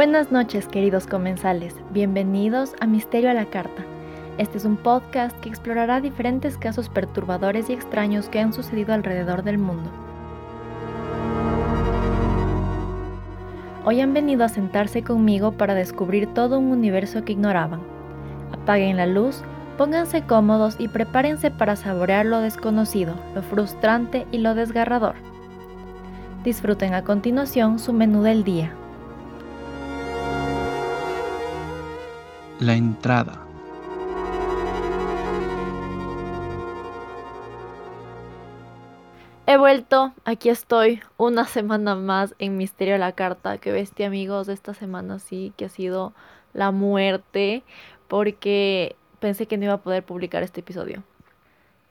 Buenas noches queridos comensales, bienvenidos a Misterio a la Carta. Este es un podcast que explorará diferentes casos perturbadores y extraños que han sucedido alrededor del mundo. Hoy han venido a sentarse conmigo para descubrir todo un universo que ignoraban. Apaguen la luz, pónganse cómodos y prepárense para saborear lo desconocido, lo frustrante y lo desgarrador. Disfruten a continuación su menú del día. La entrada. He vuelto, aquí estoy, una semana más en Misterio de la Carta. Que bestia, amigos, esta semana sí que ha sido la muerte, porque pensé que no iba a poder publicar este episodio.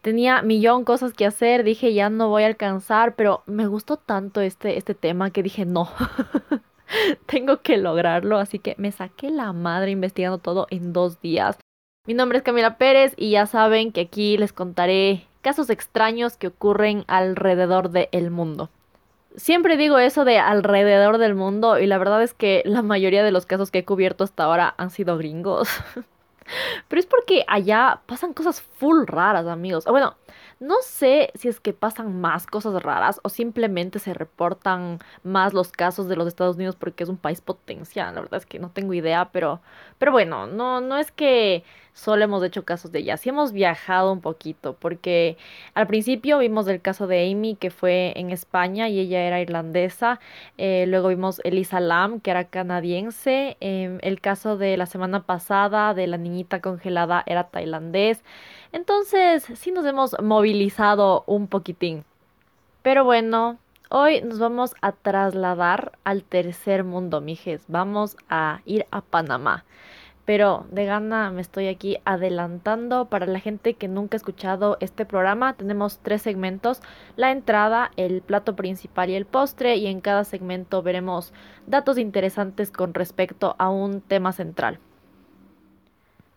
Tenía millón cosas que hacer, dije ya no voy a alcanzar, pero me gustó tanto este, este tema que dije no. tengo que lograrlo, así que me saqué la madre investigando todo en dos días. Mi nombre es Camila Pérez y ya saben que aquí les contaré casos extraños que ocurren alrededor del mundo. Siempre digo eso de alrededor del mundo y la verdad es que la mayoría de los casos que he cubierto hasta ahora han sido gringos. Pero es porque allá pasan cosas full raras, amigos. Bueno, no sé si es que pasan más cosas raras o simplemente se reportan más los casos de los Estados Unidos porque es un país potencial. La verdad es que no tengo idea, pero, pero bueno, no, no es que solo hemos hecho casos de ella. Sí hemos viajado un poquito porque al principio vimos el caso de Amy que fue en España y ella era irlandesa. Eh, luego vimos Elisa Lam que era canadiense. Em, el caso de la semana pasada de la niñita congelada era tailandés. Entonces, sí nos hemos movilizado un poquitín. Pero bueno, hoy nos vamos a trasladar al tercer mundo, mijes. Vamos a ir a Panamá. Pero de gana me estoy aquí adelantando para la gente que nunca ha escuchado este programa. Tenemos tres segmentos, la entrada, el plato principal y el postre. Y en cada segmento veremos datos interesantes con respecto a un tema central.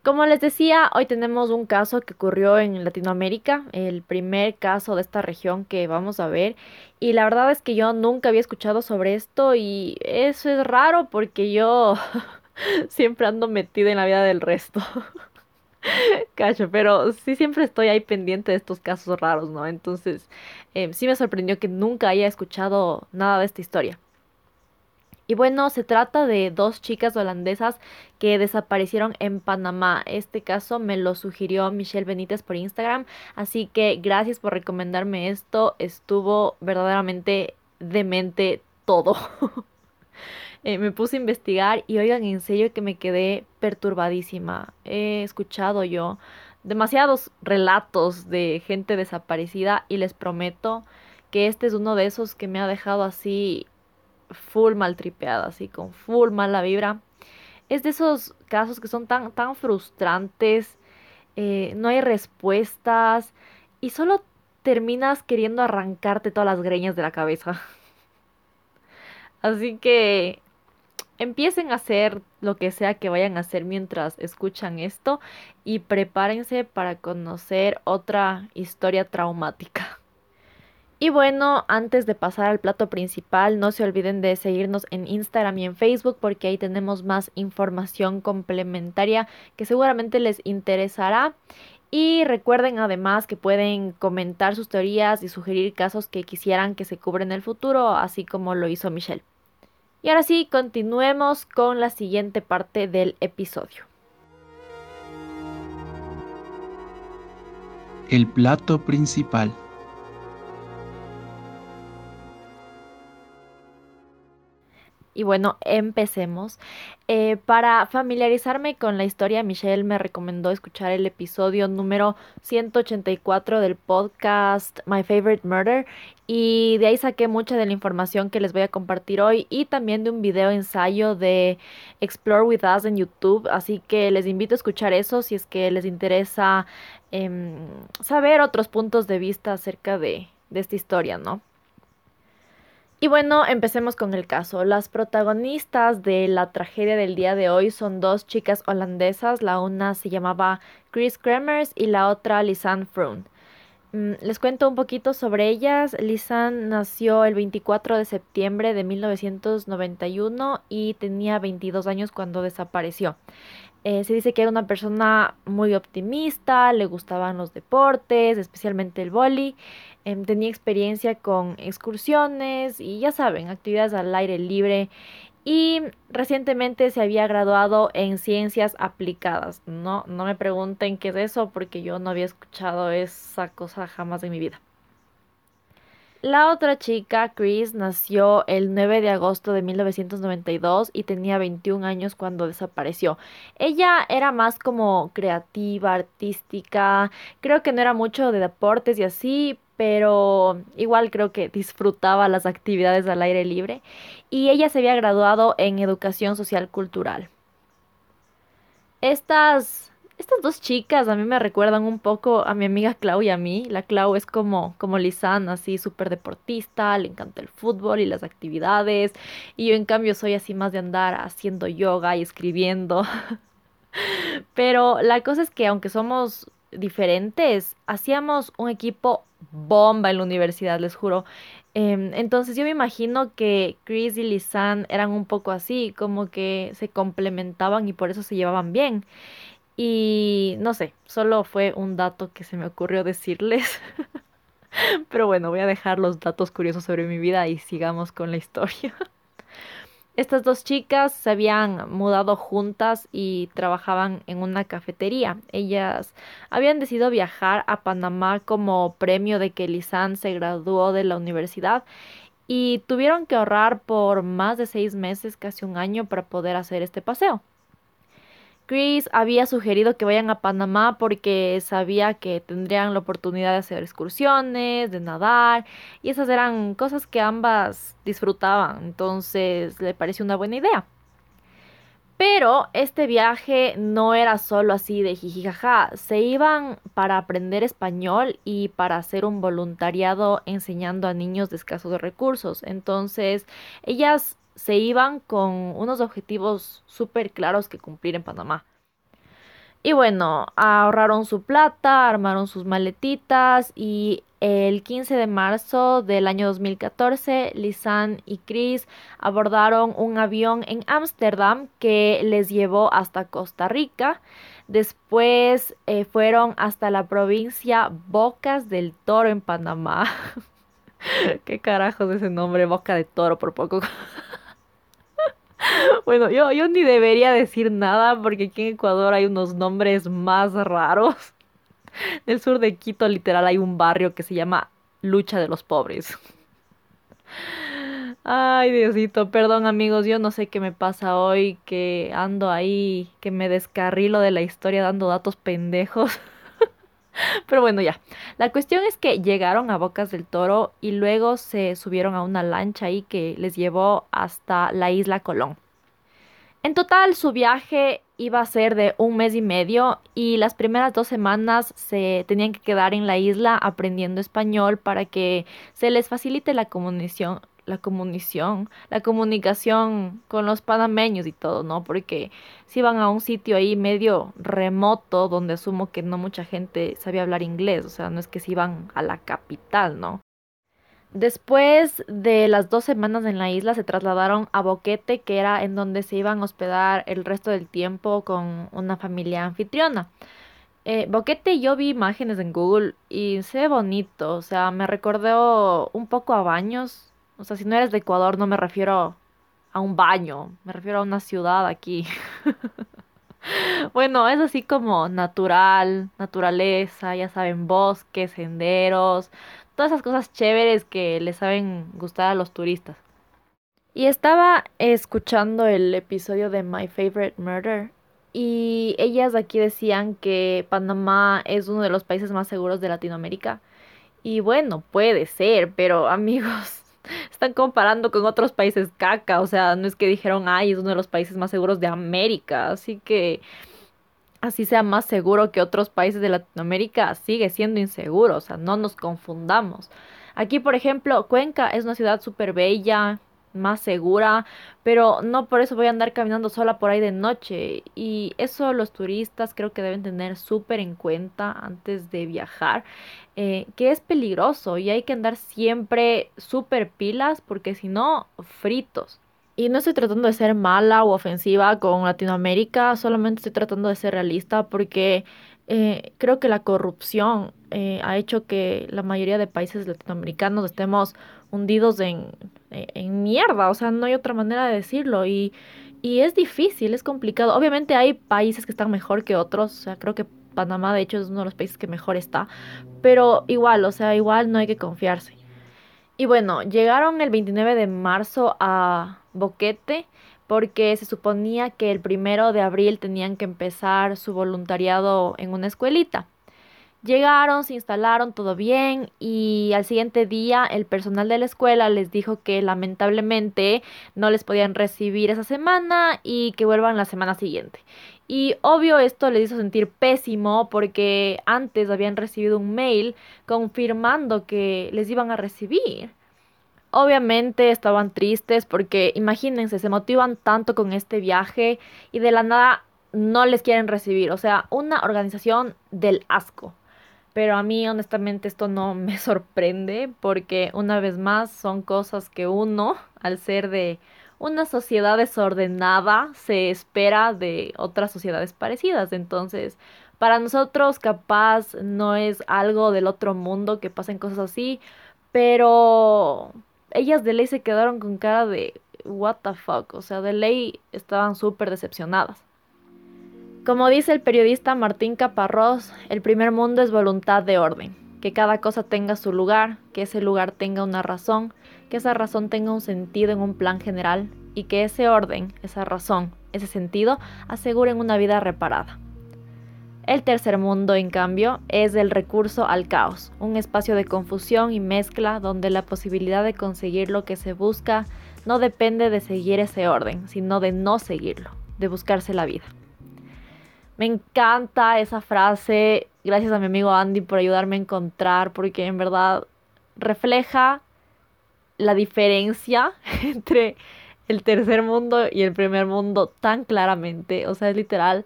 Como les decía, hoy tenemos un caso que ocurrió en Latinoamérica, el primer caso de esta región que vamos a ver. Y la verdad es que yo nunca había escuchado sobre esto y eso es raro porque yo siempre ando metida en la vida del resto. Cacho, pero sí siempre estoy ahí pendiente de estos casos raros, ¿no? Entonces, eh, sí me sorprendió que nunca haya escuchado nada de esta historia. Y bueno, se trata de dos chicas holandesas que desaparecieron en Panamá. Este caso me lo sugirió Michelle Benítez por Instagram, así que gracias por recomendarme esto. Estuvo verdaderamente demente todo. Eh, me puse a investigar y oigan, en serio que me quedé perturbadísima. He escuchado yo demasiados relatos de gente desaparecida y les prometo que este es uno de esos que me ha dejado así full maltripeada, así con full mala vibra. Es de esos casos que son tan, tan frustrantes, eh, no hay respuestas y solo terminas queriendo arrancarte todas las greñas de la cabeza. Así que empiecen a hacer lo que sea que vayan a hacer mientras escuchan esto y prepárense para conocer otra historia traumática. Y bueno, antes de pasar al plato principal, no se olviden de seguirnos en Instagram y en Facebook porque ahí tenemos más información complementaria que seguramente les interesará. Y recuerden además que pueden comentar sus teorías y sugerir casos que quisieran que se cubren en el futuro, así como lo hizo Michelle. Y ahora sí, continuemos con la siguiente parte del episodio. El plato principal. Y bueno, empecemos. Eh, para familiarizarme con la historia, Michelle me recomendó escuchar el episodio número 184 del podcast My Favorite Murder y de ahí saqué mucha de la información que les voy a compartir hoy y también de un video ensayo de Explore With Us en YouTube. Así que les invito a escuchar eso si es que les interesa em, saber otros puntos de vista acerca de, de esta historia, ¿no? Y bueno, empecemos con el caso. Las protagonistas de la tragedia del día de hoy son dos chicas holandesas. La una se llamaba Chris Kremers y la otra Lisanne Froon. Mm, les cuento un poquito sobre ellas. Lisanne nació el 24 de septiembre de 1991 y tenía 22 años cuando desapareció. Eh, se dice que era una persona muy optimista, le gustaban los deportes, especialmente el boli. Em, tenía experiencia con excursiones y ya saben, actividades al aire libre. Y recientemente se había graduado en ciencias aplicadas. No, no me pregunten qué es eso porque yo no había escuchado esa cosa jamás en mi vida. La otra chica, Chris, nació el 9 de agosto de 1992 y tenía 21 años cuando desapareció. Ella era más como creativa, artística, creo que no era mucho de deportes y así, pero igual creo que disfrutaba las actividades al aire libre y ella se había graduado en educación social cultural. Estas estas dos chicas a mí me recuerdan un poco a mi amiga Clau y a mí. La Clau es como, como así súper deportista, le encanta el fútbol y las actividades. Y yo en cambio soy así más de andar haciendo yoga y escribiendo. Pero la cosa es que aunque somos diferentes, hacíamos un equipo bomba en la universidad, les juro. Em, entonces yo me imagino que Chris y Lisan eran un poco así, como que se complementaban y por eso se llevaban bien. Y no sé, solo fue un dato que se me ocurrió decirles. Pero bueno, voy a dejar los datos curiosos sobre mi vida y sigamos con la historia. Estas dos chicas se habían mudado juntas y trabajaban en una cafetería. Ellas habían decidido viajar a Panamá como premio de que Lisanne se graduó de la universidad y tuvieron que ahorrar por más de seis meses, casi un año, para poder hacer este paseo. Chris había sugerido que vayan a Panamá porque sabía que tendrían la oportunidad de hacer excursiones, de nadar, y esas eran cosas que ambas disfrutaban, entonces le pareció una buena idea. Pero este viaje no era solo así de jijijaja, se iban para aprender español y para hacer un voluntariado enseñando a niños de escasos recursos. Entonces, ellas se iban con unos objetivos súper claros que cumplir en Panamá. Y bueno, ahorraron su plata, armaron sus maletitas y el 15 de marzo del año 2014, Lisanne y Chris abordaron un avión en Ámsterdam que les llevó hasta Costa Rica. Después eh, fueron hasta la provincia Bocas del Toro en Panamá. ¿Qué carajos ese nombre? Boca de Toro por poco. Bueno, yo, yo ni debería decir nada porque aquí en Ecuador hay unos nombres más raros. En el sur de Quito, literal, hay un barrio que se llama Lucha de los Pobres. Ay, Diosito, perdón amigos, yo no sé qué me pasa hoy, que ando ahí, que me descarrilo de la historia dando datos pendejos. Pero bueno, ya. La cuestión es que llegaron a Bocas del Toro y luego se subieron a una lancha ahí que les llevó hasta la isla Colón. En total, su viaje iba a ser de un mes y medio y las primeras dos semanas se tenían que quedar en la isla aprendiendo español para que se les facilite la comunicación, la comunicación, la comunicación con los panameños y todo, ¿no? Porque si iban a un sitio ahí medio remoto donde asumo que no mucha gente sabía hablar inglés, o sea, no es que se iban a la capital, ¿no? Después de las dos semanas en la isla se trasladaron a Boquete, que era en donde se iban a hospedar el resto del tiempo con una familia anfitriona. Eh, Boquete yo vi imágenes en Google y se ve bonito, o sea, me recordó un poco a baños. O sea, si no eres de Ecuador no me refiero a un baño, me refiero a una ciudad aquí. bueno, es así como natural, naturaleza, ya saben, bosques, senderos, todas esas cosas chéveres que les saben gustar a los turistas. Y estaba escuchando el episodio de My Favorite Murder y ellas aquí decían que Panamá es uno de los países más seguros de Latinoamérica. Y bueno, puede ser, pero amigos, están comparando con otros países caca. O sea, no es que dijeron, ay, es uno de los países más seguros de América. Así que así sea más seguro que otros países de Latinoamérica, sigue siendo inseguro. O sea, no nos confundamos. Aquí, por ejemplo, Cuenca es una ciudad súper bella, más segura, pero no por eso voy a andar caminando sola por ahí de noche. Y eso los turistas creo que deben tener súper en cuenta antes de viajar, eh, que es peligroso y hay que andar siempre súper pilas porque si no, fritos. Y no estoy tratando de ser mala o ofensiva con Latinoamérica, solamente estoy tratando de ser realista porque eh, creo que la corrupción eh, ha hecho que la mayoría de países latinoamericanos estemos hundidos en, en, mierda, o sea, no hay otra manera de decirlo y, y es difícil, es complicado. Obviamente hay países que están mejor que otros, o sea, creo que Panamá de hecho es uno de los países que mejor está, pero igual, o sea, igual no hay que confiarse. Y bueno, llegaron el 29 de marzo a Boquete porque se suponía que el primero de abril tenían que empezar su voluntariado en una escuelita. Llegaron, se instalaron todo bien y al siguiente día el personal de la escuela les dijo que lamentablemente no les podían recibir esa semana y que vuelvan la semana siguiente. Y obvio esto les hizo sentir pésimo porque antes habían recibido un mail confirmando que les iban a recibir. Obviamente estaban tristes porque imagínense, se motivan tanto con este viaje y de la nada no les quieren recibir. O sea, una organización del asco. Pero a mí honestamente esto no me sorprende porque una vez más son cosas que uno, al ser de una sociedad desordenada, se espera de otras sociedades parecidas. Entonces, para nosotros capaz no es algo del otro mundo que pasen cosas así, pero ellas de ley se quedaron con cara de what the fuck, o sea, de ley estaban súper decepcionadas. Como dice el periodista Martín Caparrós, el primer mundo es voluntad de orden, que cada cosa tenga su lugar, que ese lugar tenga una razón, que esa razón tenga un sentido en un plan general y que ese orden, esa razón, ese sentido aseguren una vida reparada. El tercer mundo, en cambio, es el recurso al caos, un espacio de confusión y mezcla donde la posibilidad de conseguir lo que se busca no depende de seguir ese orden, sino de no seguirlo, de buscarse la vida. Me encanta esa frase. Gracias a mi amigo Andy por ayudarme a encontrar, porque en verdad refleja la diferencia entre el tercer mundo y el primer mundo tan claramente. O sea, es literal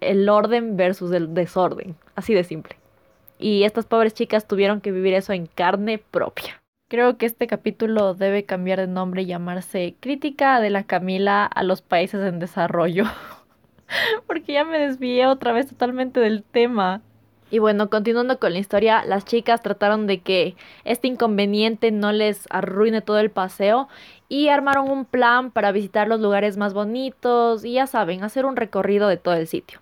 el orden versus el desorden. Así de simple. Y estas pobres chicas tuvieron que vivir eso en carne propia. Creo que este capítulo debe cambiar de nombre y llamarse Crítica de la Camila a los países en desarrollo. porque ya me desvié otra vez totalmente del tema. Y bueno, continuando con la historia, las chicas trataron de que este inconveniente no les arruine todo el paseo y armaron un plan para visitar los lugares más bonitos y ya saben, hacer un recorrido de todo el sitio.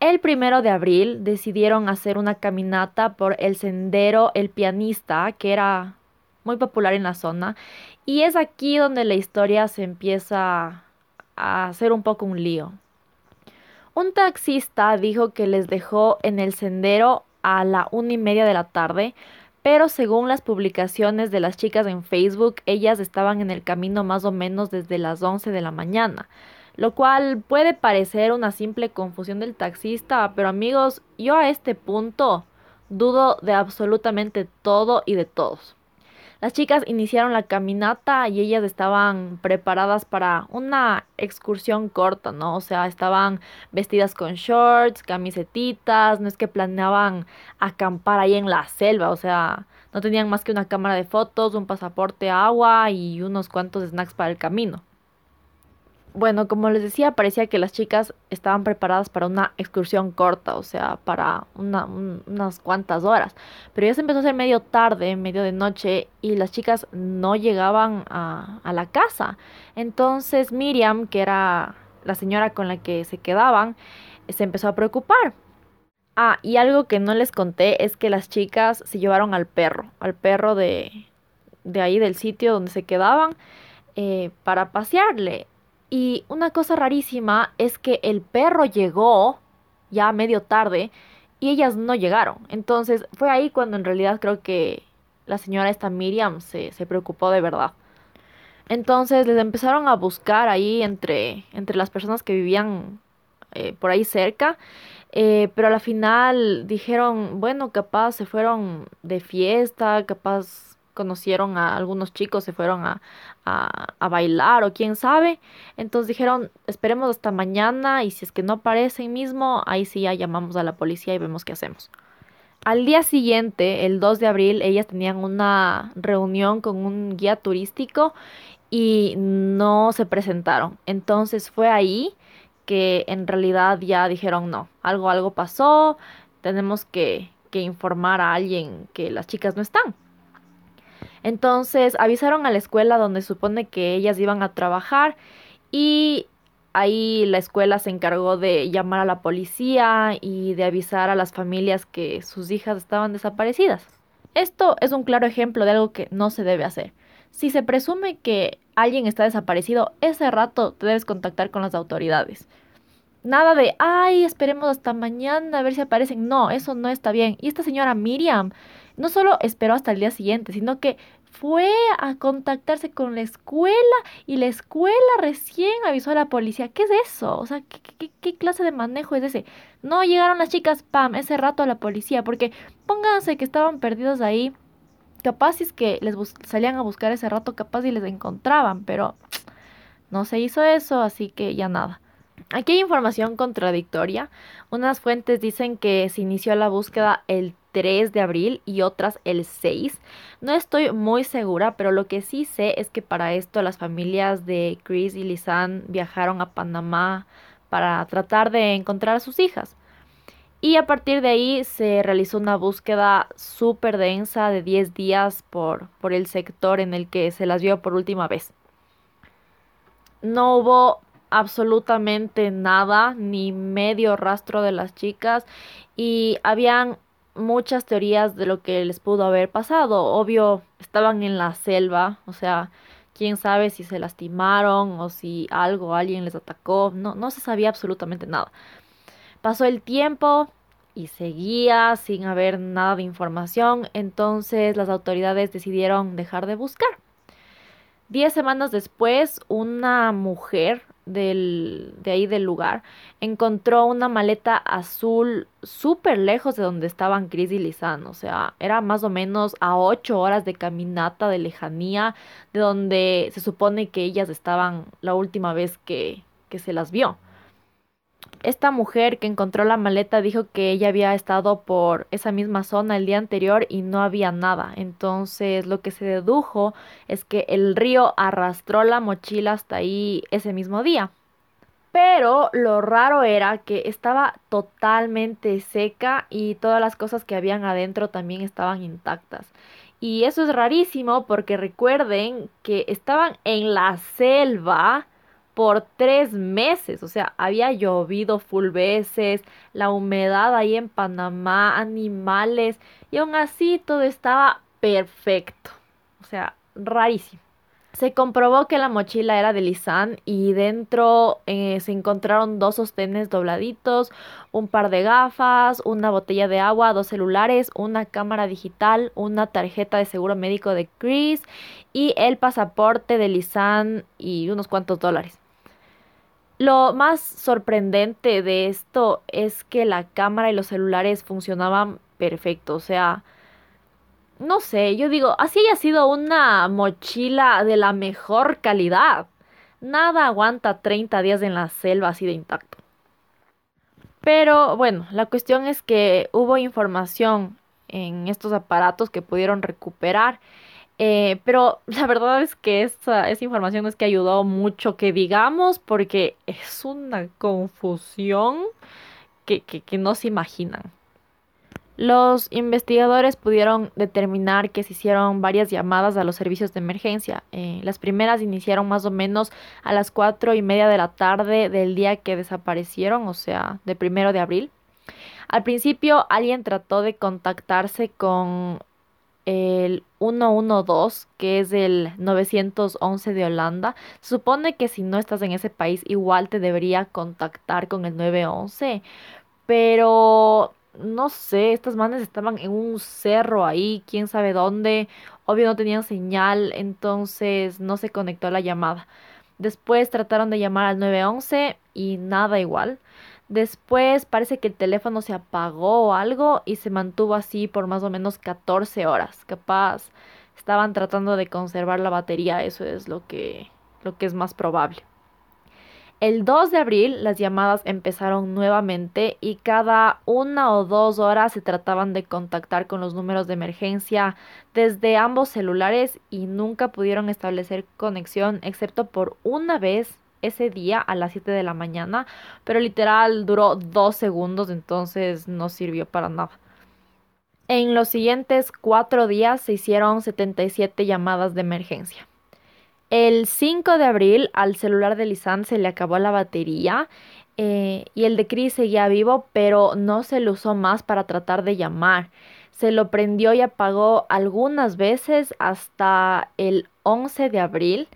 El primero de abril decidieron hacer una caminata por el sendero El Pianista, que era muy popular en la zona, y es aquí donde la historia se empieza a hacer un poco un lío. Un taxista dijo que les dejó en el sendero a la una y media de la tarde, pero según las publicaciones de las chicas en Facebook, ellas estaban en el camino más o menos desde las 11 de la mañana, lo cual puede parecer una simple confusión del taxista, pero amigos, yo a este punto dudo de absolutamente todo y de todos. Las chicas iniciaron la caminata y ellas estaban preparadas para una excursión corta, ¿no? O sea, estaban vestidas con shorts, camisetitas, no es que planeaban acampar ahí en la selva, o sea, no tenían más que una cámara de fotos, un pasaporte, agua y unos cuantos snacks para el camino bueno, como les decía, parecía que las chicas estaban preparadas para una excursión corta, o sea, para unas cuantas horas. Pero ya se empezó a hacer medio tarde, medio de noche, y las chicas no llegaban a, la casa. Entonces Miriam, que era la señora con la que se quedaban, se empezó a preocupar. Ah, y algo que no les conté es que las chicas se llevaron al perro, al perro de, de ahí del sitio donde se quedaban eh, para pasearle. Y una cosa rarísima es que el perro llegó ya medio tarde y ellas no llegaron. Entonces fue ahí cuando en realidad creo que la señora esta Miriam se, se preocupó de verdad. Entonces les empezaron a buscar ahí entre, entre las personas que vivían eh, por ahí cerca. Eh, pero a la final dijeron, bueno, capaz se fueron de fiesta, capaz conocieron a algunos chicos, se fueron a, a, bailar o quién sabe. Entonces dijeron, esperemos hasta mañana y si es que no aparecen mismo, ahí sí ya llamamos a la policía y vemos qué hacemos. Al día siguiente, el 2 de abril, ellas tenían una reunión con un guía turístico y no se presentaron. Entonces fue ahí que en realidad ya dijeron no, algo, algo pasó, tenemos que, que informar a alguien que las chicas no están. Entonces avisaron a la escuela donde supone que ellas iban a trabajar y ahí la escuela se encargó de llamar a la policía y de avisar a las familias que sus hijas estaban desaparecidas. Esto es un claro ejemplo de algo que no se debe hacer. Si se presume que alguien está desaparecido, ese rato te debes contactar con las autoridades. Nada de, ay, esperemos hasta mañana a ver si aparecen. No, eso no está bien. Y esta señora Miriam no solo esperó hasta el día siguiente, sino que fue a contactarse con la escuela y la escuela recién avisó a la policía. ¿Qué es eso? O sea, ¿qué, clase de manejo es ese? No llegaron las chicas, pam, ese rato a la policía, porque pónganse que estaban perdidos ahí. Capaz es que les salían a buscar ese rato, capaz y les encontraban, pero no se hizo eso, así que ya nada. Aquí hay información contradictoria. Unas fuentes dicen que se inició la búsqueda el 3 de abril y otras el 6. No estoy muy segura, pero lo que sí sé es que para esto las familias de Chris y Lisanne viajaron a Panamá para tratar de encontrar a sus hijas. Y a partir de ahí se realizó una búsqueda súper densa de 10 días por, por el sector en el que se las vio por última vez. No hubo absolutamente nada, ni medio rastro de las chicas y habían muchas teorías de lo que les pudo haber pasado. Obvio, estaban en la selva, o sea, quién sabe si se lastimaron o si algo, alguien les atacó, no, no se sabía absolutamente nada. Pasó el tiempo y seguía sin haber nada de información, entonces las autoridades decidieron dejar de buscar. Diez semanas después, una mujer del, de ahí del lugar, encontró una maleta azul súper lejos de donde estaban Chris y Lisanne. O sea, era más o menos a ocho horas de caminata de lejanía de donde se supone que ellas estaban la última vez que, que se las vio. Esta mujer que encontró la maleta dijo que ella había estado por esa misma zona el día anterior y no había nada. Entonces lo que se dedujo es que el río arrastró la mochila hasta ahí ese mismo día. Pero lo raro era que estaba totalmente seca y todas las cosas que habían adentro también estaban intactas. Y eso es rarísimo porque recuerden que estaban en la selva por tres meses. O sea, había llovido full veces, la humedad ahí en Panamá, animales, y aún así todo estaba perfecto. O sea, rarísimo. Se comprobó que la mochila era de Lisan y dentro eh, se encontraron dos sostenes dobladitos, un par de gafas, una botella de agua, dos celulares, una cámara digital, una tarjeta de seguro médico de Chris y el pasaporte de Lisan y unos cuantos dólares. Lo más sorprendente de esto es que la cámara y los celulares funcionaban perfecto, o sea, no sé, yo digo, así haya sido una mochila de la mejor calidad. Nada aguanta 30 días en la selva así de intacto. Pero bueno, la cuestión es que hubo información en estos aparatos que pudieron recuperar eh, pero la verdad es que esa, información es que ayudó mucho que digamos porque es una confusión que, que, no se imaginan. Los investigadores pudieron determinar que se hicieron varias llamadas a los servicios de emergencia. Eh, las primeras iniciaron más o menos a las cuatro y media de la tarde del día que desaparecieron, o sea, de primero de abril. Al principio alguien trató de contactarse con el 112, que es el 911 de Holanda. Se supone que si no estás en ese país, igual te debería contactar con el 911. Pero no sé, estas manes estaban en un cerro ahí, quién sabe dónde. Obvio no tenían señal, entonces no se conectó la llamada. Después trataron de llamar al 911 y nada igual. Después parece que el teléfono se apagó o algo y se mantuvo así por más o menos 14 horas. Capaz estaban tratando de conservar la batería, eso es lo que, lo que es más probable. El 2 de abril las llamadas empezaron nuevamente y cada una o dos horas se trataban de contactar con los números de emergencia desde ambos celulares y nunca pudieron establecer conexión excepto por una vez ese día a las 7 de la mañana, pero literal duró dos segundos, entonces no sirvió para nada. En los siguientes cuatro días se hicieron 77 llamadas de emergencia. El 5 de abril al celular de Lisanne se le acabó la batería eh, y el de Chris seguía vivo, pero no se lo usó más para tratar de llamar. Se lo prendió y apagó algunas veces hasta el 11 de abril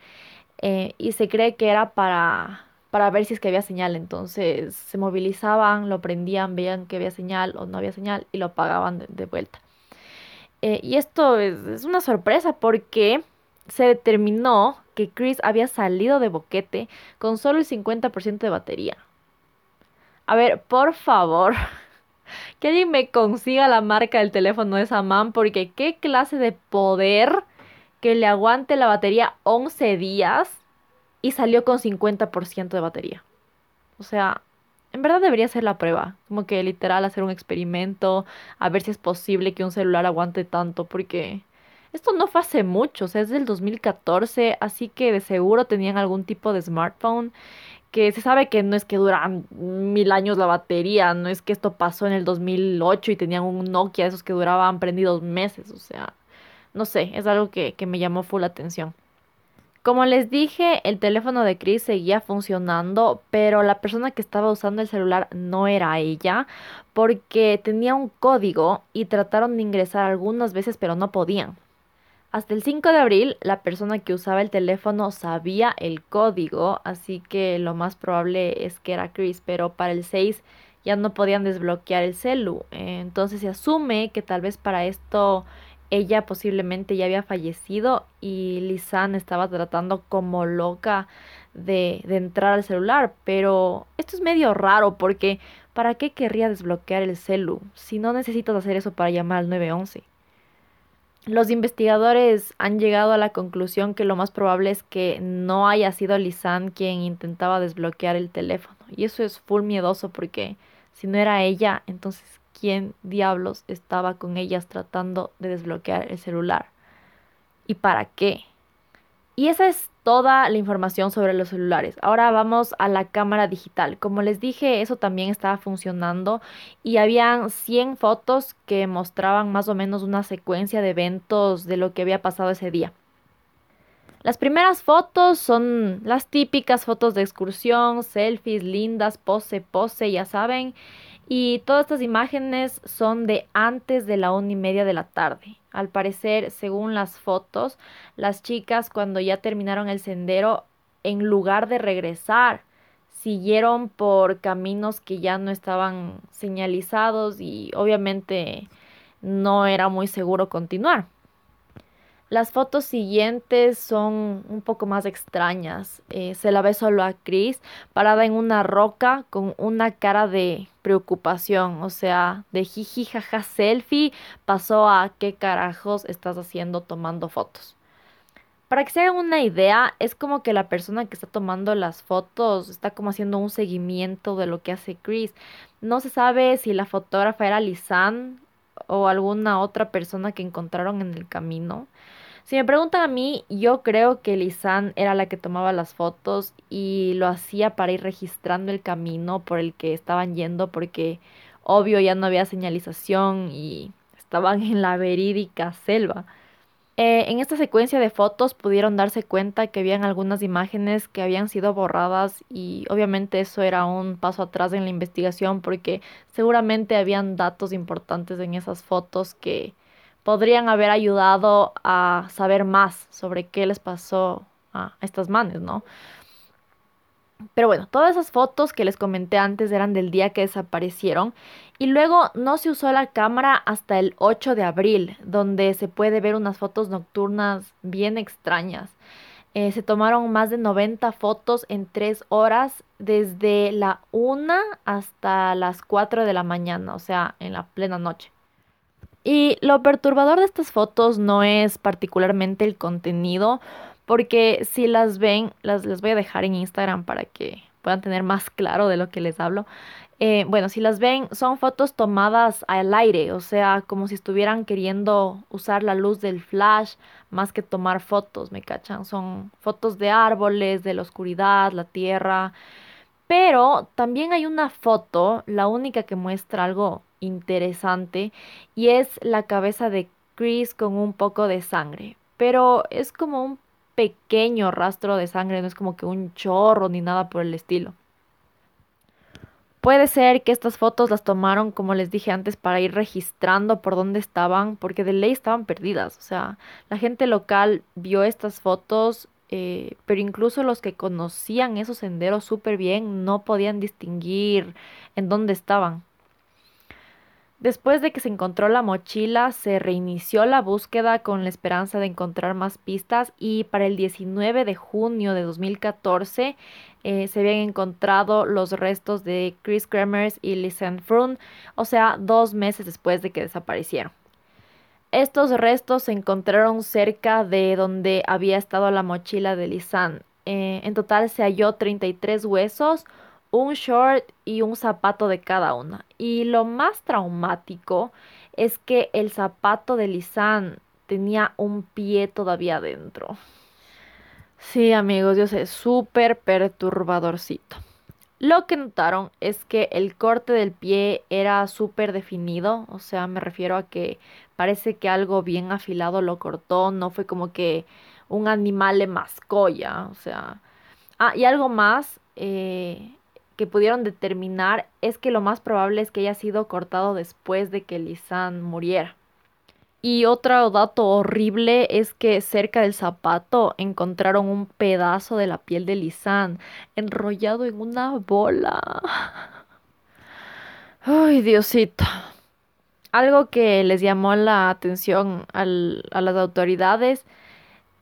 eh, y se cree que era para, para ver si es que había señal. Entonces se movilizaban, lo prendían, veían que había señal o no había señal y lo apagaban de, vuelta. Eh, y esto es una sorpresa porque se determinó que Chris había salido de boquete con solo el 50% de batería. A ver, por favor, que alguien me consiga la marca del teléfono de esa man, porque qué clase de poder que le aguante la batería 11 días y salió con 50% de batería. O sea, en verdad debería ser la prueba, como que literal hacer un experimento, a ver si es posible que un celular aguante tanto, porque esto no fue hace mucho, o sea, es del 2014, así que de seguro tenían algún tipo de smartphone que se sabe que no es que duran mil años la batería, no es que esto pasó en el 2008 y tenían un Nokia, esos que duraban prendidos meses, o sea, no sé, es algo que, que me llamó full atención. Como les dije, el teléfono de Chris seguía funcionando, pero la persona que estaba usando el celular no era ella, porque tenía un código y trataron de ingresar algunas veces, pero no podían. Hasta el 5 de abril, la persona que usaba el teléfono sabía el código, así que lo más probable es que era Chris, pero para el 6 ya no podían desbloquear el celu. Entonces se asume que tal vez para esto ella posiblemente ya había fallecido y Lisanne estaba tratando como loca de, de entrar al celular, pero esto es medio raro porque ¿para qué querría desbloquear el celu si no necesitas hacer eso para llamar al 911? Los investigadores han llegado a la conclusión que lo más probable es que no haya sido Lisanne quien intentaba desbloquear el teléfono. Y eso es full miedoso porque si no era ella, entonces ¿quién diablos estaba con ellas tratando de desbloquear el celular? ¿Y para qué? Y esa es toda la información sobre los celulares. Ahora vamos a la cámara digital. Como les dije, eso también estaba funcionando y habían 100 fotos que mostraban más o menos una secuencia de eventos de lo que había pasado ese día. Las primeras fotos son las típicas fotos de excursión, selfies lindas, pose, pose, ya saben. Y todas estas imágenes son de antes de la una y media de la tarde. Al parecer, según las fotos, las chicas cuando ya terminaron el sendero, en lugar de regresar, siguieron por caminos que ya no estaban señalizados y obviamente no era muy seguro continuar. Las fotos siguientes son un poco más extrañas. Eh, se la ve solo a Chris parada en una roca con una cara de preocupación, o sea, de jiji jaja selfie pasó a qué carajos estás haciendo tomando fotos. Para que se hagan una idea, es como que la persona que está tomando las fotos está como haciendo un seguimiento de lo que hace Chris. No se sabe si la fotógrafa era Lisanne o alguna otra persona que encontraron en el camino. Si me preguntan a mí, yo creo que Lisanne era la que tomaba las fotos y lo hacía para ir registrando el camino por el que estaban yendo porque obvio ya no había señalización y estaban en la verídica selva. Eh, en esta secuencia de fotos pudieron darse cuenta que habían algunas imágenes que habían sido borradas y obviamente eso era un paso atrás en la investigación porque seguramente habían datos importantes en esas fotos que podrían haber ayudado a saber más sobre qué les pasó a estas manes, ¿no? Pero bueno, todas esas fotos que les comenté antes eran del día que desaparecieron y luego no se usó la cámara hasta el 8 de abril, donde se puede ver unas fotos nocturnas bien extrañas. Eh, se tomaron más de 90 fotos en 3 horas, desde la 1 hasta las 4 de la mañana, o sea, en la plena noche. Y lo perturbador de estas fotos no es particularmente el contenido, porque si las ven, las les voy a dejar en Instagram para que puedan tener más claro de lo que les hablo. Eh, bueno, si las ven, son fotos tomadas al aire, o sea, como si estuvieran queriendo usar la luz del flash más que tomar fotos, ¿me cachan? Son fotos de árboles, de la oscuridad, la tierra. Pero también hay una foto, la única que muestra algo interesante, y es la cabeza de Chris con un poco de sangre. Pero es como un pequeño rastro de sangre, no es como que un chorro ni nada por el estilo. Puede ser que estas fotos las tomaron, como les dije antes, para ir registrando por dónde estaban, porque de ley estaban perdidas. O sea, la gente local vio estas fotos, eh, pero incluso los que conocían esos senderos súper bien no podían distinguir en dónde estaban. Después de que se encontró la mochila, se reinició la búsqueda con la esperanza de encontrar más pistas y para el 19 de junio de 2014 eh, se habían encontrado los restos de Chris Kremers y Lisanne Frun, o sea, dos meses después de que desaparecieron. Estos restos se encontraron cerca de donde había estado la mochila de Lisanne. Eh, en total se halló 33 huesos, un short y un zapato de cada una. Y lo más traumático es que el zapato de Lisanne tenía un pie todavía dentro. Sí, amigos, yo sé, súper perturbadorcito. Lo que notaron es que el corte del pie era súper definido, o sea, me refiero a que parece que algo bien afilado lo cortó, no fue como que un animal le mascó ya, o sea. Ah, y algo más, eh, que pudieron determinar es que lo más probable es que haya sido cortado después de que Lisanne muriera. Y otro dato horrible es que cerca del zapato encontraron un pedazo de la piel de Lisanne enrollado en una bola. Ay, Diosito. Algo que les llamó la atención a las autoridades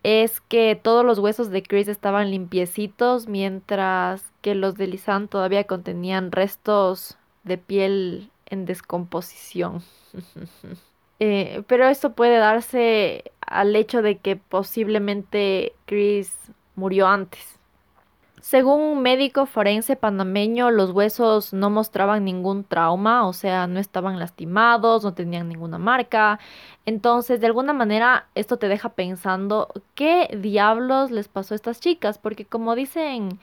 es que todos los huesos de Chris estaban limpiecitos, mientras que los de Lisanne todavía contenían restos de piel en descomposición. Eh, pero esto puede darse al hecho de que posiblemente Chris murió antes. Según un médico forense panameño, los huesos no mostraban ningún trauma, o sea, no estaban lastimados, no tenían ninguna marca. Entonces, de alguna manera, esto te deja pensando qué diablos les pasó a estas chicas, porque como dicen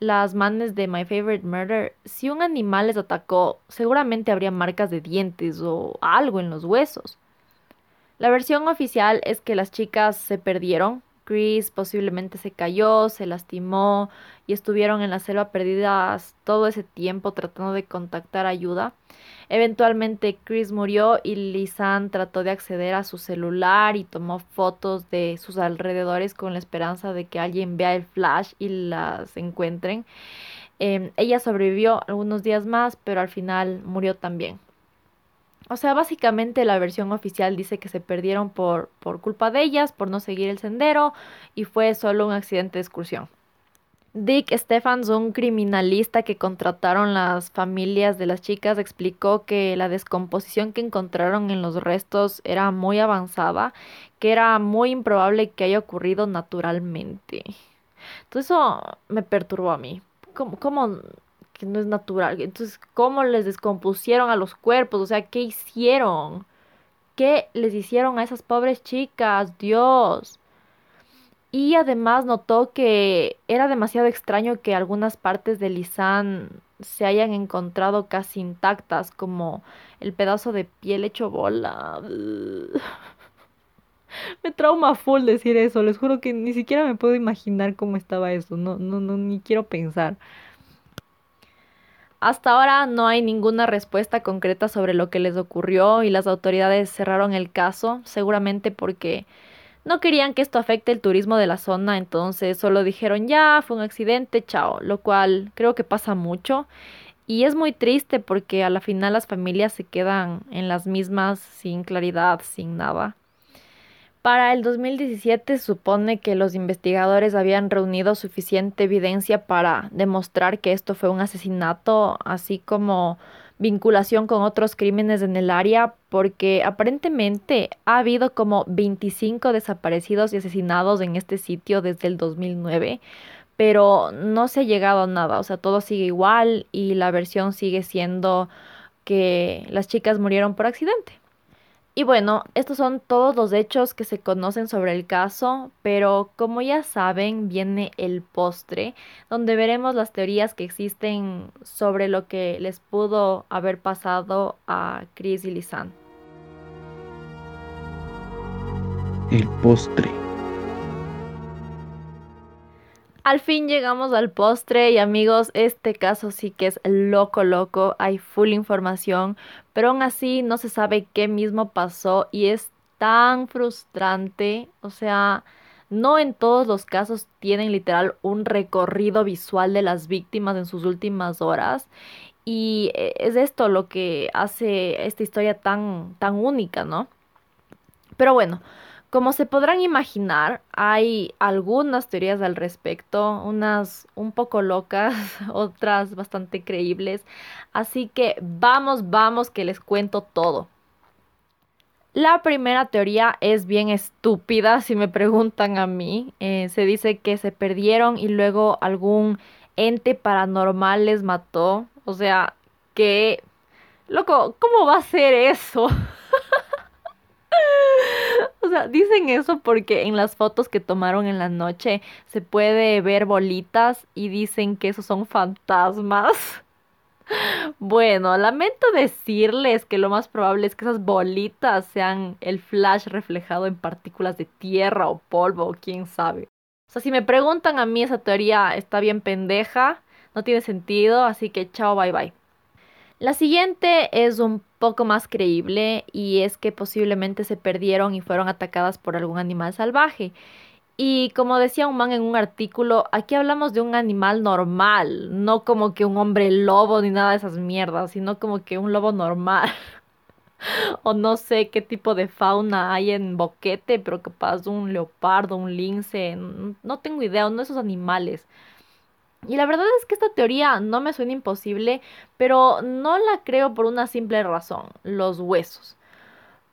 las manes de My Favorite Murder, si un animal les atacó, seguramente habría marcas de dientes o algo en los huesos. La versión oficial es que las chicas se perdieron, Chris posiblemente se cayó, se lastimó y estuvieron en la selva perdidas todo ese tiempo tratando de contactar ayuda. Eventualmente Chris murió y Lisanne trató de acceder a su celular y tomó fotos de sus alrededores con la esperanza de que alguien vea el flash y las encuentren. Em, ella sobrevivió algunos días más, pero al final murió también. O sea, básicamente la versión oficial dice que se perdieron por, por culpa de ellas, por no seguir el sendero, y fue solo un accidente de excursión. Dick Stephens, un criminalista que contrataron las familias de las chicas, explicó que la descomposición que encontraron en los restos era muy avanzada, que era muy improbable que haya ocurrido naturalmente. Entonces eso me perturbó a mí. ¿Cómo, que no es natural. Entonces, ¿cómo les descompusieron a los cuerpos? O sea, ¿qué hicieron? ¿Qué les hicieron a esas pobres chicas? Dios. Y además notó que era demasiado extraño que algunas partes de Lisanne se hayan encontrado casi intactas, como el pedazo de piel hecho bola. me trauma full decir eso, les juro que ni siquiera me puedo imaginar cómo estaba eso, no, no, no, ni quiero pensar. Hasta ahora no hay ninguna respuesta concreta sobre lo que les ocurrió y las autoridades cerraron el caso, seguramente porque no querían que esto afecte el turismo de la zona, entonces solo dijeron ya, fue un accidente, chao, lo cual creo que pasa mucho. Y es muy triste porque a la final las familias se quedan en las mismas sin claridad, sin nada. Para el 2017 supone que los investigadores habían reunido suficiente evidencia para demostrar que esto fue un asesinato, así como vinculación con otros crímenes en el área, porque aparentemente ha habido como 25 desaparecidos y asesinados en este sitio desde el 2009, pero no se ha llegado a nada, o sea, todo sigue igual y la versión sigue siendo que las chicas murieron por accidente. Y bueno, estos son todos los hechos que se conocen sobre el caso, pero como ya saben, viene el postre, donde veremos las teorías que existen sobre lo que les pudo haber pasado a Chris y Lisanne. El postre. Al fin llegamos al postre y amigos, este caso sí que es loco loco, hay full información, pero aún así no se sabe qué mismo pasó y es tan frustrante, o sea, no en todos los casos tienen literal un recorrido visual de las víctimas en sus últimas horas. Y eh, es esto lo que hace esta historia tan tan única, ¿no? Pero bueno, como se podrán imaginar, hay algunas teorías al respecto, unas un poco locas, otras bastante creíbles. Así que vamos, vamos, que les cuento todo. La primera teoría es bien estúpida, si me preguntan a mí. Eh, se dice que se perdieron y luego algún ente paranormal les mató. O sea, que... Loco, ¿cómo va a ser eso? O sea, dicen eso porque en las fotos que tomaron en la noche se puede ver bolitas y dicen que esos son fantasmas. Bueno, lamento decirles que lo más probable es que esas bolitas sean el flash reflejado en partículas de tierra o polvo, o quién sabe. O sea, si me preguntan a mí esa teoría está bien pendeja, no tiene sentido, así que chao, bye bye. La siguiente es un poco más creíble y es que posiblemente se perdieron y fueron atacadas por algún animal salvaje. Y como decía un man en un artículo, aquí hablamos de un animal normal, no como que un hombre lobo ni nada de esas mierdas, sino como que un lobo normal. o no sé qué tipo de fauna hay en Boquete, pero capaz un leopardo, un lince, no tengo idea, uno de esos animales. Y la verdad es que esta teoría no me suena imposible, pero no la creo por una simple razón, los huesos.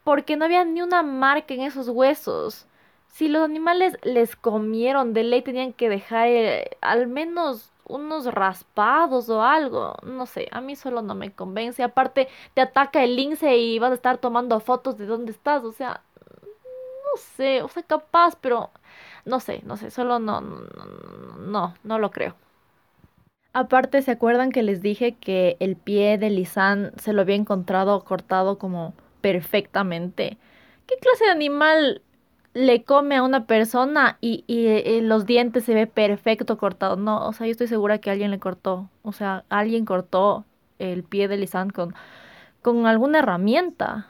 Porque no había ni una marca en esos huesos. Si los animales les comieron, de ley tenían que dejar eh, al menos unos raspados o algo. No sé, a mí solo no me convence. Aparte, te ataca el lince y vas a estar tomando fotos de dónde estás. O sea, no sé, o sea, capaz, pero no sé, no sé, solo no, no, no, no lo creo. Aparte, ¿se acuerdan que les dije que el pie de Lisan se lo había encontrado cortado como perfectamente? ¿Qué clase de animal le come a una persona y, y, eh, los dientes se ve perfecto cortado? No, o sea, yo estoy segura que alguien le cortó. O sea, alguien cortó el pie de Lisan con, con alguna herramienta.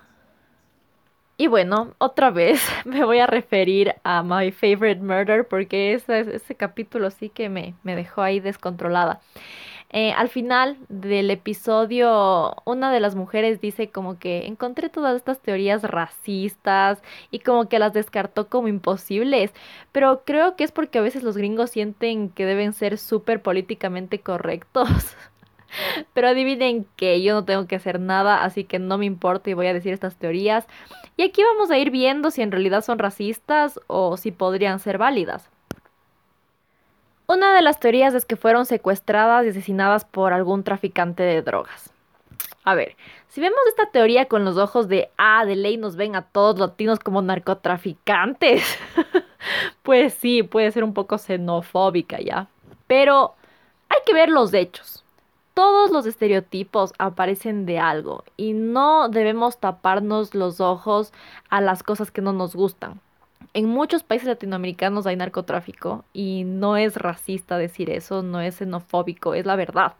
Y bueno, otra vez me voy a referir a My Favorite Murder porque ese, ese capítulo sí que me, me dejó ahí descontrolada. Eh, al final del episodio, una de las mujeres dice como que encontré todas estas teorías racistas y como que las descartó como imposibles, pero creo que es porque a veces los gringos sienten que deben ser súper políticamente correctos. Pero adivinen que yo no tengo que hacer nada, así que no me importa y voy a decir estas teorías. Y aquí vamos a ir viendo si en realidad son racistas o si podrían ser válidas. Una de las teorías es que fueron secuestradas y asesinadas por algún traficante de drogas. A ver, si vemos esta teoría con los ojos de, ah, de ley nos ven a todos latinos como narcotraficantes, pues sí, puede ser un poco xenofóbica ya. Pero hay que ver los hechos todos los estereotipos aparecen de algo y no debemos taparnos los ojos a las cosas que no nos gustan. En muchos países latinoamericanos hay narcotráfico y no es racista decir eso, no es xenofóbico, es la verdad.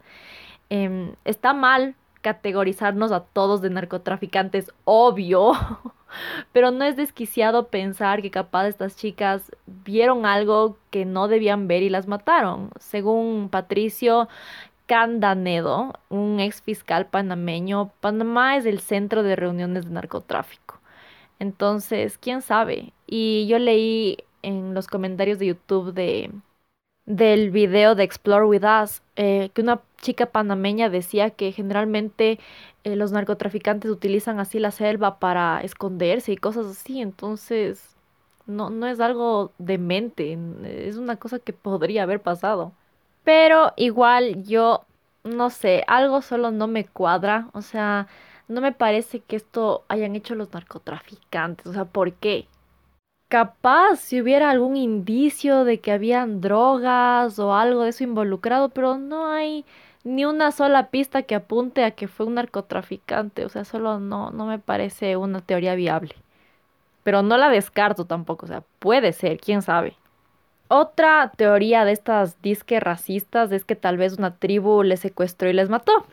Em, está mal categorizarnos a todos de narcotraficantes, obvio, pero no es desquiciado pensar que capaz estas chicas vieron algo que no debían ver y las mataron. Según Patricio Candanedo, un ex fiscal panameño, Panamá es el centro de reuniones de narcotráfico. Entonces, quién sabe. Y yo leí en los comentarios de YouTube de del video de Explore With Us, eh, que una chica panameña decía que generalmente eh, los narcotraficantes utilizan así la selva para esconderse y cosas así, entonces no, no es algo demente, es una cosa que podría haber pasado. Pero igual yo, no sé, algo solo no me cuadra, o sea, no me parece que esto hayan hecho los narcotraficantes, o sea, ¿por qué? capaz si hubiera algún indicio de que habían drogas o algo de eso involucrado, pero no hay ni una sola pista que apunte a que fue un narcotraficante, o sea, solo no, no me parece una teoría viable. Pero no la descarto tampoco, o sea, puede ser, quién sabe. Otra teoría de estas disques racistas es que tal vez una tribu les secuestró y les mató.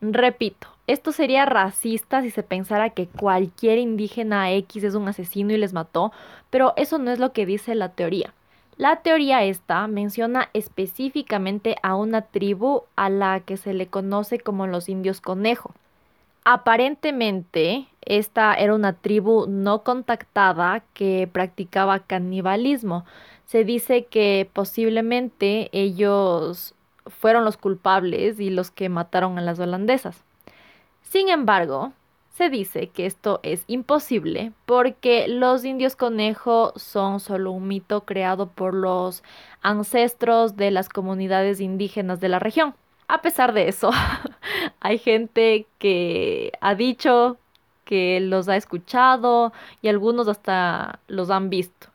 Repito, esto sería racista si se pensara que cualquier indígena X es un asesino y les mató, pero eso no es lo que dice la teoría. La teoría esta menciona específicamente a una tribu a la que se le conoce como los indios conejo. Aparentemente, esta era una tribu no contactada que practicaba canibalismo. Se dice que posiblemente ellos fueron los culpables y los que mataron a las holandesas. Sin embargo, se dice que esto es imposible porque los indios conejo son solo un mito creado por los ancestros de las comunidades indígenas de la región. A pesar de eso, hay gente que ha dicho que los ha escuchado y algunos hasta los han visto.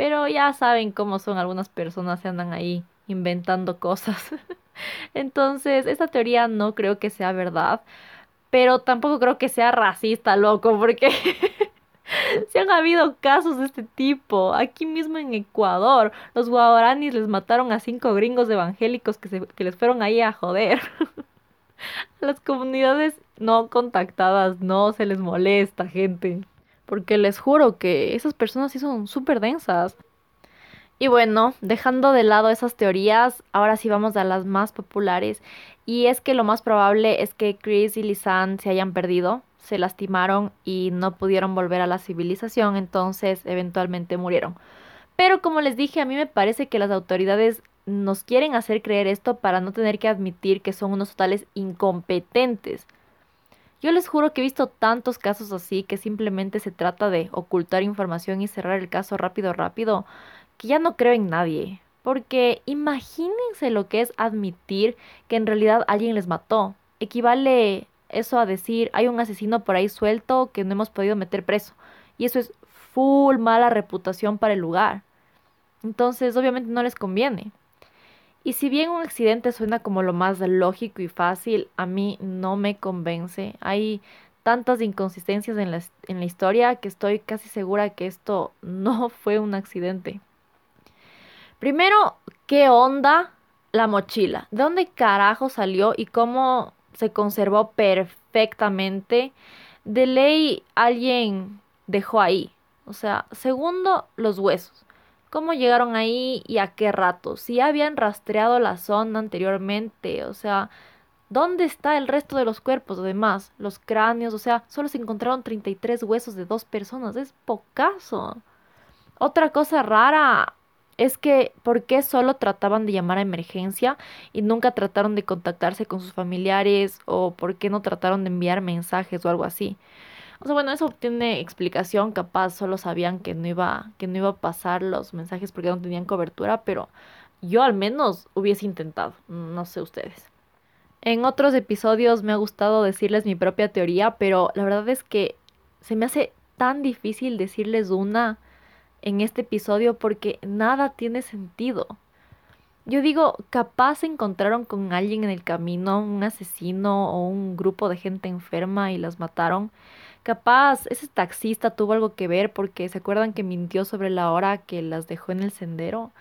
Pero ya saben cómo son algunas personas, se andan ahí inventando cosas. Entonces, esta teoría no creo que sea verdad pero tampoco creo que sea racista, loco, porque se han habido casos de este tipo. Aquí mismo en Ecuador, los guaraníes les mataron a cinco gringos evangélicos que, se, que les fueron ahí a joder. las comunidades no contactadas no se les molesta, gente. Porque les juro que esas personas sí son súper densas. Y bueno, dejando de lado esas teorías, ahora sí vamos a las más populares. Y es que lo más probable es que Chris y Lisanne se hayan perdido, se lastimaron y no pudieron volver a la civilización, entonces eventualmente murieron. Pero como les dije, a mí me parece que las autoridades nos quieren hacer creer esto para no tener que admitir que son unos totales incompetentes. Yo les juro que he visto tantos casos así que simplemente se trata de ocultar información y cerrar el caso rápido, rápido que ya no creo en nadie. Porque imagínense lo que es admitir que en realidad alguien les mató. Equivale eso a decir, hay un asesino por ahí suelto que no hemos podido meter preso. Y eso es full mala reputación para el lugar. Entonces, obviamente no les conviene. Y si bien un accidente suena como lo más lógico y fácil, a mí no me convence. Hay tantas inconsistencias en la, en la historia que estoy casi segura que esto no fue un accidente. Primero, ¿qué onda la mochila? ¿De dónde carajo salió y cómo se conservó perfectamente? De ley alguien dejó ahí. O sea, segundo, los huesos. ¿Cómo llegaron ahí y a qué rato? Si habían rastreado la zona anteriormente, o sea, ¿dónde está el resto de los cuerpos? Además, los cráneos, o sea, solo se encontraron 33 huesos de dos personas, es pocaso. Otra cosa rara, es que ¿por qué solo trataban de llamar a emergencia y nunca trataron de contactarse con sus familiares o por qué no trataron de enviar mensajes o algo así? O sea, bueno, eso tiene explicación, capaz solo sabían que no iba que no iba a pasar los mensajes porque no tenían cobertura, pero yo al menos hubiese intentado, no sé ustedes. En otros episodios me ha gustado decirles mi propia teoría, pero la verdad es que se me hace tan difícil decirles una en este episodio porque nada tiene sentido. Yo digo, capaz se encontraron con alguien en el camino, un asesino o un grupo de gente enferma y las mataron. Capaz ese taxista tuvo algo que ver porque se acuerdan que mintió sobre la hora que las dejó en el sendero.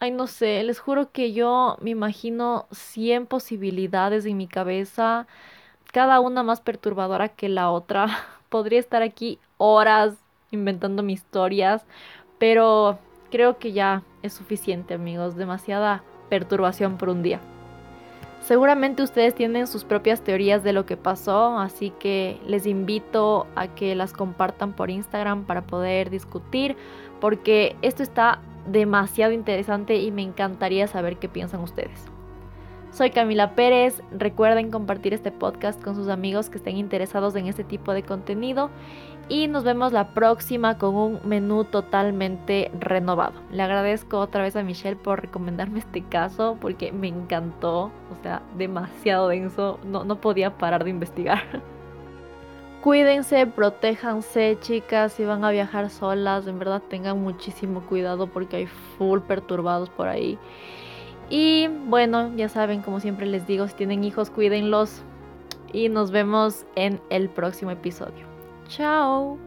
Ay, no sé, les juro que yo me imagino 100 posibilidades en mi cabeza, cada una más perturbadora que la otra. Podría estar aquí horas inventando mis historias, pero creo que ya es suficiente, amigos. Demasiada perturbación por un día. Seguramente ustedes tienen sus propias teorías de lo que pasó, así que les invito a que las compartan por Instagram para poder discutir, porque esto está demasiado interesante y me encantaría saber qué piensan ustedes. Soy Camila Pérez, recuerden compartir este podcast con sus amigos que estén interesados en este tipo de contenido y nos vemos la próxima con un menú totalmente renovado. Le agradezco otra vez a Michelle por recomendarme este caso porque me encantó, o sea, demasiado denso, no, no podía parar de investigar. Cuídense, protéjanse, chicas, si van a viajar solas, en verdad tengan muchísimo cuidado porque hay full perturbados por ahí. Y bueno, ya saben, como siempre les digo, si tienen hijos, cuídenlos. Y nos vemos en el próximo episodio. Ciao